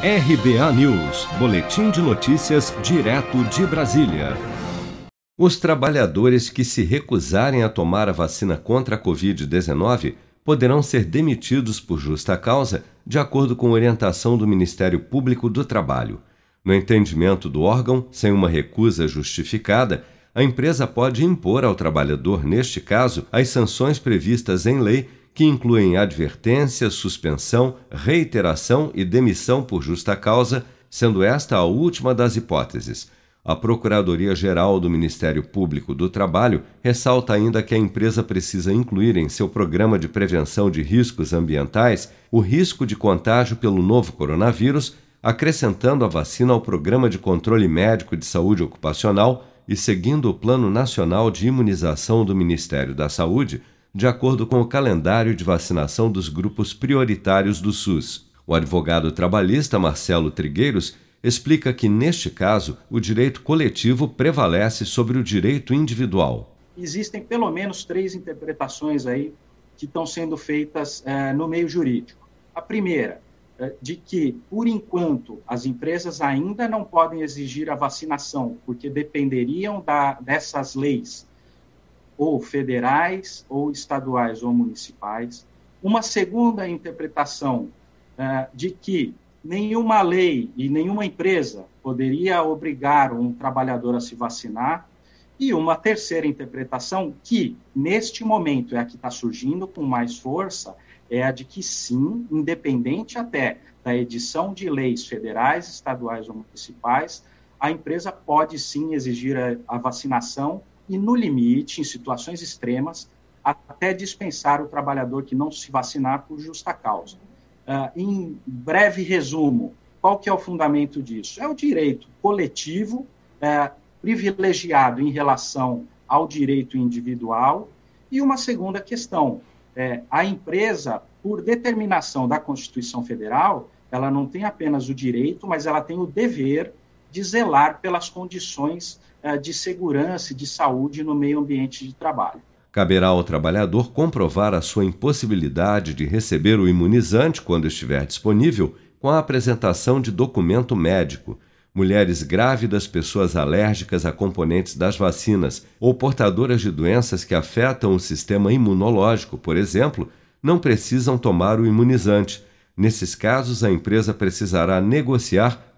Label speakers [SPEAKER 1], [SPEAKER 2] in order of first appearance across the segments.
[SPEAKER 1] RBA News, Boletim de Notícias, direto de Brasília. Os trabalhadores que se recusarem a tomar a vacina contra a Covid-19 poderão ser demitidos por justa causa, de acordo com orientação do Ministério Público do Trabalho. No entendimento do órgão, sem uma recusa justificada, a empresa pode impor ao trabalhador, neste caso, as sanções previstas em lei que incluem advertência, suspensão, reiteração e demissão por justa causa, sendo esta a última das hipóteses. A Procuradoria-Geral do Ministério Público do Trabalho ressalta ainda que a empresa precisa incluir em seu programa de prevenção de riscos ambientais o risco de contágio pelo novo coronavírus, acrescentando a vacina ao Programa de Controle Médico de Saúde Ocupacional e seguindo o Plano Nacional de Imunização do Ministério da Saúde de acordo com o calendário de vacinação dos grupos prioritários do SUS. O advogado trabalhista Marcelo Trigueiros explica que, neste caso, o direito coletivo prevalece sobre o direito individual.
[SPEAKER 2] Existem pelo menos três interpretações aí que estão sendo feitas é, no meio jurídico. A primeira, é, de que, por enquanto, as empresas ainda não podem exigir a vacinação, porque dependeriam da, dessas leis ou federais, ou estaduais, ou municipais. Uma segunda interpretação uh, de que nenhuma lei e nenhuma empresa poderia obrigar um trabalhador a se vacinar. E uma terceira interpretação, que neste momento é a que está surgindo com mais força, é a de que sim, independente até da edição de leis federais, estaduais ou municipais, a empresa pode sim exigir a, a vacinação e, no limite, em situações extremas, até dispensar o trabalhador que não se vacinar por justa causa. Uh, em breve resumo, qual que é o fundamento disso? É o direito coletivo, uh, privilegiado em relação ao direito individual, e uma segunda questão, é, a empresa, por determinação da Constituição Federal, ela não tem apenas o direito, mas ela tem o dever de zelar pelas condições eh, de segurança e de saúde no meio ambiente de trabalho.
[SPEAKER 1] Caberá ao trabalhador comprovar a sua impossibilidade de receber o imunizante quando estiver disponível com a apresentação de documento médico. Mulheres grávidas, pessoas alérgicas a componentes das vacinas ou portadoras de doenças que afetam o sistema imunológico, por exemplo, não precisam tomar o imunizante. Nesses casos, a empresa precisará negociar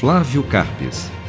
[SPEAKER 1] Flávio Carpes.